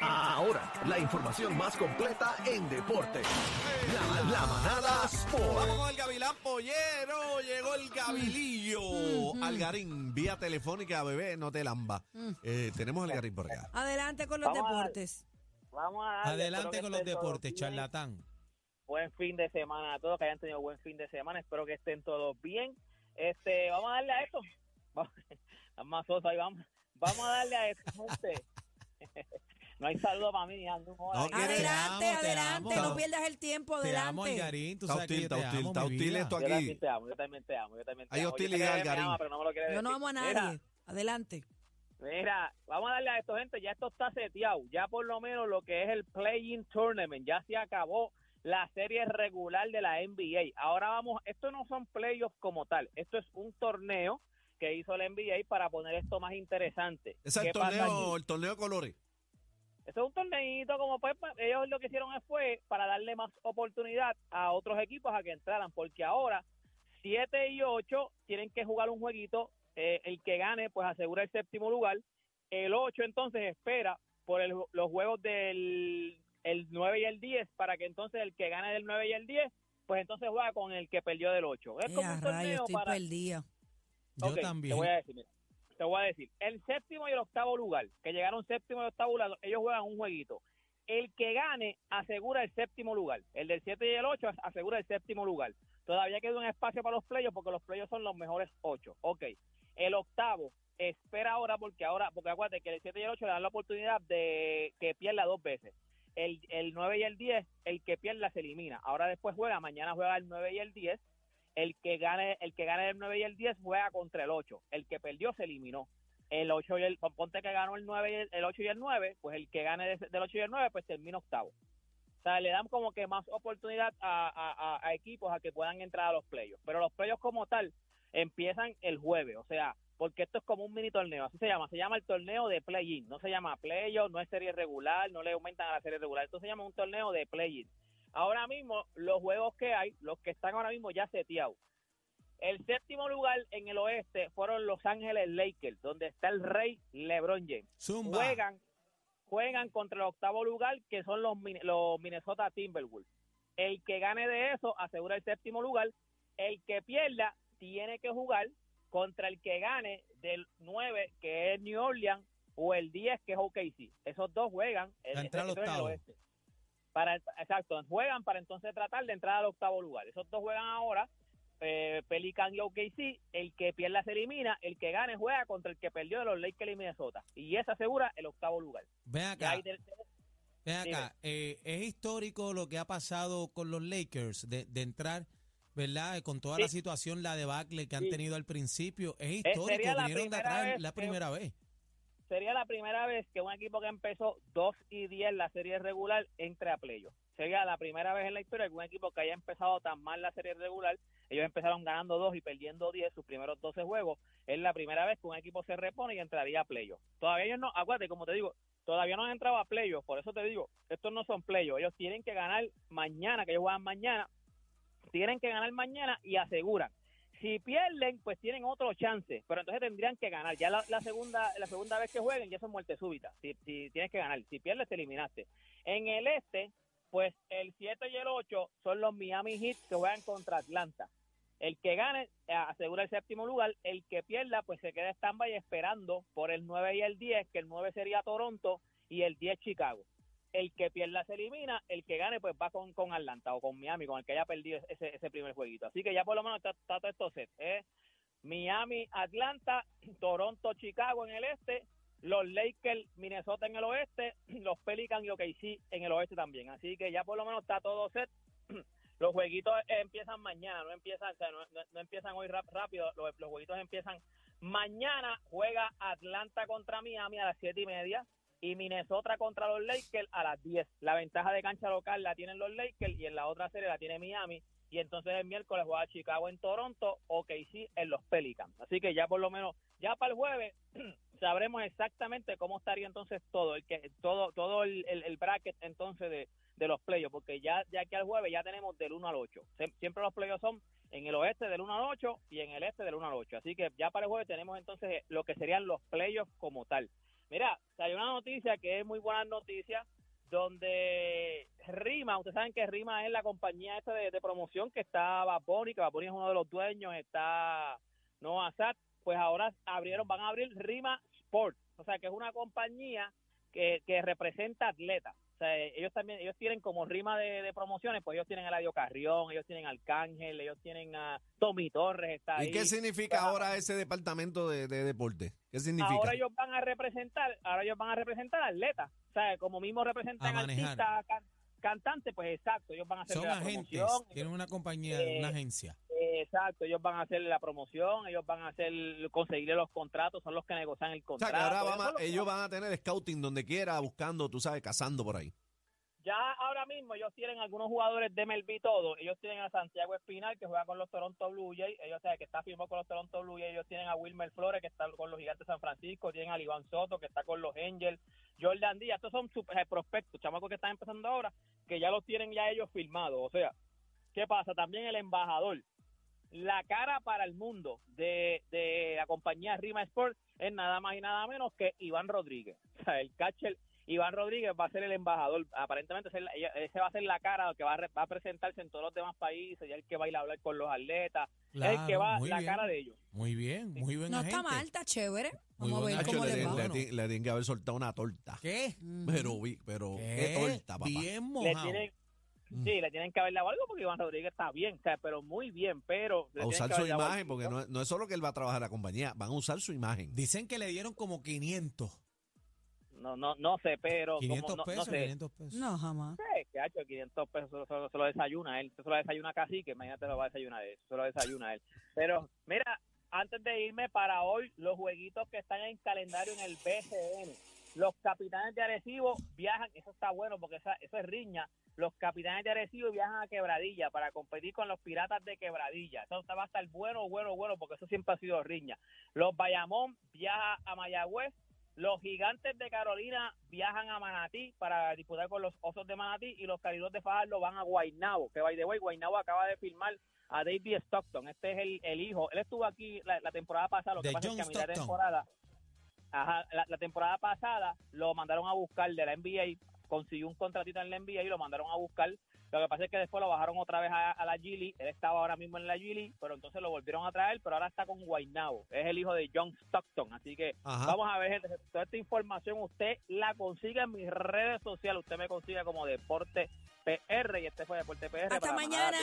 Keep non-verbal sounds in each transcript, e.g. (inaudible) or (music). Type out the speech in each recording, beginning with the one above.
Ahora, la información más completa en deporte. La, la manada Sport. Vamos con el Gavilán Pollero. Llegó el Gabilillo. Algarín, vía telefónica, bebé, no te lamba. Eh, tenemos al Algarín por acá. Adelante con los Vamos a- deportes. Vamos a darle, Adelante con los deportes, charlatán. Buen fin de semana a todos, que hayan tenido buen fin de semana. Espero que estén todos bien. Este, vamos a darle a esto. (laughs) Vamos, más soso ahí, vamos. Vamos a darle a esto, gente. (laughs) No hay saludo para mí ni nada. no Adelante, Te amo, te adelante, amo. no pierdas el tiempo, Te amo, adelante. Algarín. Tú Está sabes que yo está te hostil, amo, está hostil esto Yo aquí. también te amo, yo también te amo, yo también te Hay amo. Yo hostilidad, Algarín. ama, pero no me lo quiere Yo no decir. amo a Mira, nadie. Adelante. Mira, vamos a darle a esto, gente. Ya esto está seteado. Ya por lo menos lo que es el Playing Tournament. Ya se acabó la serie regular de la NBA. Ahora vamos, esto no son playoffs como tal. Esto es un torneo que hizo la NBA para poner esto más interesante. Ese es ¿Qué el torneo, el torneo de colores. Eso es un torneito como pues pa- ellos lo que hicieron fue para darle más oportunidad a otros equipos a que entraran, porque ahora 7 y 8 tienen que jugar un jueguito, eh, el que gane pues asegura el séptimo lugar, el 8 entonces espera por el- los juegos del el 9 y el 10 para que entonces el que gane del 9 y el 10 pues entonces juega con el que perdió del 8. Es como un rayos, torneo estoy para perdida. Yo Ok, también. Te voy a decir, mira, te voy a decir. El séptimo y el octavo lugar, que llegaron séptimo y octavo lugar, ellos juegan un jueguito. El que gane asegura el séptimo lugar. El del 7 y el 8 as- asegura el séptimo lugar. Todavía queda un espacio para los playos porque los playos son los mejores 8. Ok. El octavo espera ahora porque ahora, porque acuérdate que el 7 y el 8 le dan la oportunidad de que pierda dos veces. El, el 9 y el 10, el que pierda se elimina. Ahora después juega, mañana juega el 9 y el 10 el que gane el que gane el 9 y el 10 juega contra el 8. El que perdió se eliminó. El 8 y el ponte que ganó el 9 y el, el 8 y el 9, pues el que gane de- del 8 y el 9 pues termina octavo. O sea, le dan como que más oportunidad a- a equipos a que puedan entrar a los playoffs. Pero los playoffs como tal empiezan el jueves, o sea, porque esto es como un mini torneo, así se llama, se llama el torneo de play-in, no se llama playoff, no es serie regular, no le aumentan a la serie regular, esto se llama un torneo de play-in. Ahora mismo, los juegos que hay, los que están ahora mismo ya seteados. El séptimo lugar en el oeste fueron Los Ángeles Lakers, donde está el rey LeBron James. Zumba. Juegan, juegan contra el octavo lugar, que son los, los Minnesota Timberwolves. El que gane de eso asegura el séptimo lugar. El que pierda tiene que jugar contra el que gane del 9, que es New Orleans, o el 10, que es OKC. Esos dos juegan. El octavo. oeste. Para, exacto, juegan para entonces tratar de entrar al octavo lugar. Esos dos juegan ahora, eh, Pelican y OKC. El que pierda se elimina, el que gane juega contra el que perdió de los Lakers y Minnesota. Y esa asegura el octavo lugar. Ven acá, ven acá. Eh, es histórico lo que ha pasado con los Lakers de, de entrar, ¿verdad? Eh, Con toda la situación, la debacle que han Sí. tenido al principio. Es sería histórico, vinieron de primera atrás vez la que- primera vez. Sería la primera vez que un equipo que empezó 2 y 10 la serie regular entre a playoff. Sería la primera vez en la historia que un equipo que haya empezado tan mal la serie regular, ellos empezaron ganando 2 y perdiendo 10 sus primeros 12 juegos, es la primera vez que un equipo se repone y entraría a playoff. Todavía ellos no, acuérdate, como te digo, todavía no han entrado a playoff, por eso te digo, estos no son playoffs, ellos tienen que ganar mañana, que ellos juegan mañana, tienen que ganar mañana y aseguran. Si pierden, pues tienen otro chance, pero entonces tendrían que ganar. Ya la, segunda la segunda vez que jueguen ya son muerte súbita. Si, si tienes que ganar, si pierdes te eliminaste. En el este, pues el 7 y el 8 son los Miami Heat que juegan contra Atlanta. El que gane eh, asegura el séptimo lugar, el que pierda pues se queda stand-by esperando por el 9 y el 10, que el 9 sería Toronto y el 10 Chicago. El que pierda se elimina, el que gane pues va con, con Atlanta o con Miami, con el que haya perdido ese, ese primer jueguito. Así que ya por lo menos está, todo esto set. ¿eh? Miami, Atlanta, Toronto, Chicago en el este, los Lakers, Minnesota en el oeste, (clears throat) los Pelicans y OKC en el oeste también. Así que ya por lo menos está todo set. (clears throat) Los jueguitos empiezan mañana, no empiezan, o sea, no, no- no empiezan hoy rap- rápido, los, los jueguitos empiezan mañana. Juega Atlanta contra Miami a las siete y media y Minnesota contra los Lakers a las 10. La ventaja de cancha local la tienen los Lakers y en la otra serie la tiene Miami. Y entonces el miércoles juega Chicago en Toronto o KC en los Pelicans. Así que ya por lo menos, ya para el jueves (clears throat) sabremos exactamente cómo estaría entonces todo, el que todo todo el, el- el bracket entonces de, de los playoffs, porque ya, ya que al jueves ya tenemos del 1 al 8. Sie- Siempre los playoffs son en el oeste del 1 al 8 y en el este del 1 al 8. Así que ya para el jueves tenemos entonces lo que serían los playoffs como tal. Mira, hay una noticia que es muy buena noticia, donde Rima, ustedes saben que Rima es la compañía esta de, promoción que está Vaponi, que Vaponi es uno de los dueños, está Noah Sat, pues ahora abrieron, van a abrir Rima Sport, o sea que es una compañía que, que representa atletas. Sea, ellos también, ellos tienen como rima de, de promociones, pues ellos tienen a Eladio Carrión, ellos tienen a Arcángel, ellos tienen a Tommy Torres, está ¿Y ahí. qué significa Pues, ahora ese departamento de, de deporte? ¿Qué significa? Ahora ellos van a representar, ahora ellos van a representar atletas, o sea, como mismo representan artistas, can- cantantes, pues exacto, ellos van a hacer Son la agentes, promoción, tienen una compañía, Eh, una agencia. Eh, exacto, ellos van a hacer la promoción, ellos van a hacer conseguirle los contratos, son los que negocian el o sea, contrato. que ahora vamos a- ellos van a tener scouting donde quiera, buscando, tú sabes, cazando por ahí. Ya ahora mismo ellos tienen algunos jugadores de MLB todo. Ellos tienen a Santiago Espinal que juega con los Toronto Blue Jays. Ellos saben que está firmado con los Toronto Blue Jays. Ellos tienen a Wilmer Flores que está con los Gigantes de San Francisco. Tienen a Iván Soto que está con los Angels. Jordan Díaz. Estos son super eh, prospectos, chamacos que están empezando ahora, que ya los tienen ya ellos firmados. O sea, ¿qué pasa? También el embajador. La cara para el mundo de, de la compañía Rima Sport es nada más y nada menos que Iván Rodríguez. O sea, el catcher Iván Rodríguez va a ser el embajador. Aparentemente ese, va a ser la cara que va a, re- va a presentarse en todos los demás países, y el que va a ir a hablar con los atletas, es el que va muy la bien. cara de ellos. Muy bien, muy buen No está mal, está chévere. Muy Vamos a ver cómo le, va. le tienen- le tienen que haber soltado una torta. ¿Qué? Pero, vi- pero, ¿qué, ¿Qué? torta, papá? Bien Le mojado. tienen, Mm. Sí, le tienen que haber dado algo porque Iván Rodríguez está bien, o sea, pero muy bien, pero... le A usar su imagen, algo. porque no, es- no es solo que él va a trabajar la compañía, van a usar su imagen. Dicen que le dieron como 500. No, no, no sé, pero... como 500 no, pesos, no sé. 500 pesos. No, jamás. Sí, que ha hecho 500 pesos, se, lo desayuna él, se lo desayuna casi, que imagínate lo va a desayunar él, se lo desayuna él. Pero, mira, antes de irme para hoy, los jueguitos que están en calendario en el BCN, los capitanes de Arecibo viajan, eso está bueno porque esa- eso es riña, los capitanes de Arecibo viajan a Quebradilla para competir con los piratas de Quebradilla, eso va a estar bueno, bueno, bueno, porque eso siempre ha sido riña. Los Bayamón viajan a Mayagüez, los gigantes de Carolina viajan a Manatí para disputar con los osos de Manatí y los caridos de Fajardo van a Guaynabo, que by the way, Guaynabo acaba de firmar a David Stockton, este es el, el hijo, él estuvo aquí la, la temporada pasada, lo que De pasa John es que a mitad de temporada, ajá, la, la temporada pasada lo mandaron a buscar de la NBA, consiguió un contratito en la NBA y lo mandaron a buscar lo que pasa es que después lo bajaron otra vez a, a la Gili. Él estaba ahora mismo en la Gili, pero entonces lo volvieron a traer, pero ahora está con Guaynabo. Es el hijo de John Stockton. Así que Ajá. vamos a ver, gente. Toda esta información usted la consigue en mis redes sociales. Usted me consigue como Deporte PR y este fue Deporte PR. Hasta para mañana.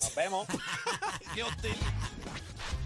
Nos vemos. (laughs) ¡Qué hostil!